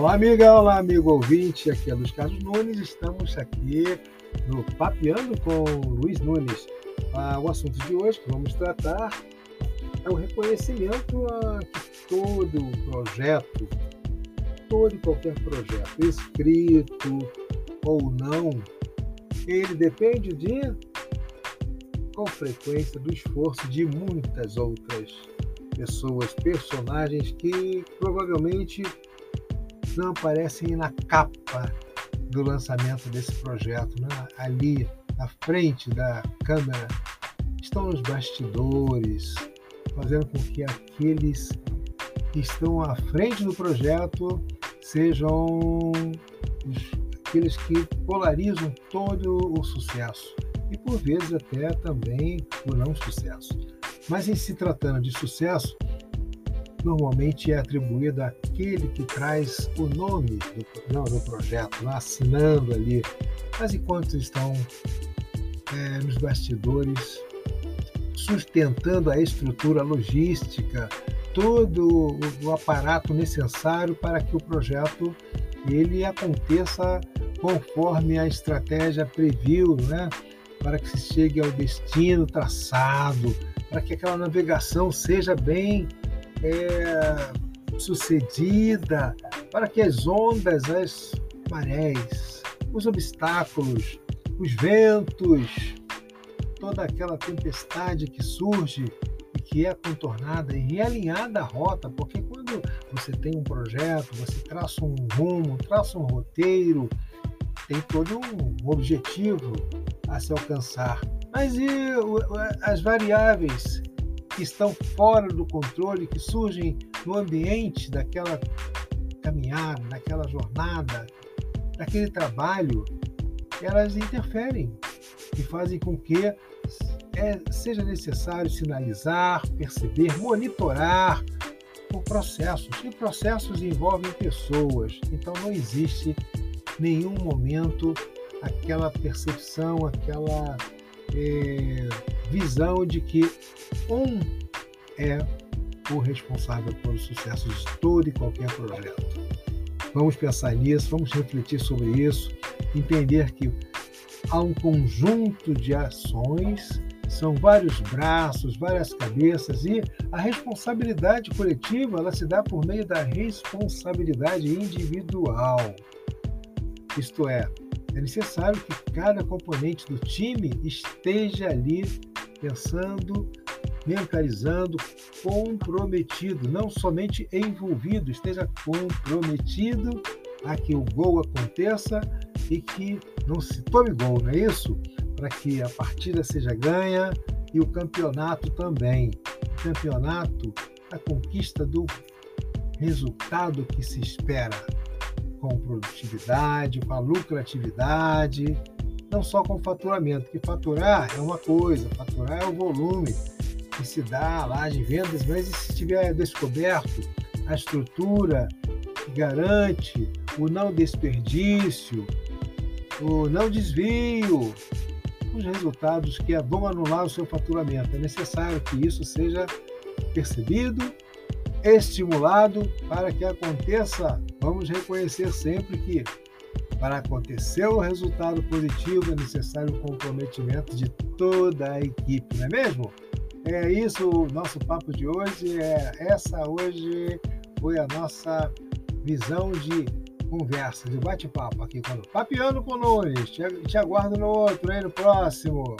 Olá, amiga, olá, amigo ouvinte. Aqui é Luiz Carlos Nunes. Estamos aqui no Papeando com Luiz Nunes. Ah, o assunto de hoje que vamos tratar é o reconhecimento a todo projeto, todo e qualquer projeto, escrito ou não, ele depende de, com frequência, do esforço de muitas outras pessoas, personagens que provavelmente não aparecem na capa do lançamento desse projeto, né? ali na frente da câmera, estão nos bastidores, fazendo com que aqueles que estão à frente do projeto sejam os, aqueles que polarizam todo o sucesso e por vezes até também o não sucesso. Mas em se tratando de sucesso, normalmente é atribuído àquele que traz o nome do, não, do projeto, né, assinando ali. Mas enquanto estão é, nos bastidores, sustentando a estrutura logística, todo o aparato necessário para que o projeto ele aconteça conforme a estratégia previu, né? para que se chegue ao destino traçado, para que aquela navegação seja bem é, sucedida, para que as ondas, as marés, os obstáculos, os ventos, toda aquela tempestade que surge e que é contornada e realinhada a rota, porque quando você tem um projeto, você traça um rumo, traça um roteiro, tem todo um objetivo a se alcançar. Mas e as variáveis que estão fora do controle, que surgem no ambiente daquela caminhada, daquela jornada, daquele trabalho, elas interferem e fazem com que é, seja necessário sinalizar, perceber, monitorar o processo. E processos envolvem pessoas, então não existe nenhum momento aquela percepção, aquela é, visão de que um é o responsável pelo sucesso de todo e qualquer projeto. Vamos pensar nisso, vamos refletir sobre isso, entender que há um conjunto de ações, são vários braços, várias cabeças e a responsabilidade coletiva ela se dá por meio da responsabilidade individual. Isto é, é necessário que cada componente do time esteja ali pensando, mentalizando, comprometido, não somente envolvido, esteja comprometido a que o gol aconteça e que não se tome gol, não é isso? Para que a partida seja ganha e o campeonato também. O campeonato, a conquista do resultado que se espera com produtividade, com a lucratividade, não só com faturamento, que faturar é uma coisa, faturar é o volume que se dá lá de vendas, mas se tiver descoberto a estrutura que garante o não desperdício, o não desvio, os resultados que vão anular o seu faturamento. É necessário que isso seja percebido, estimulado para que aconteça. Vamos reconhecer sempre que para acontecer o resultado positivo é necessário o comprometimento de toda a equipe, não é mesmo? É isso o nosso papo de hoje. É, essa hoje foi a nossa visão de conversa, de bate-papo aqui com o Papiano com. Te, te aguardo no outro, aí no próximo.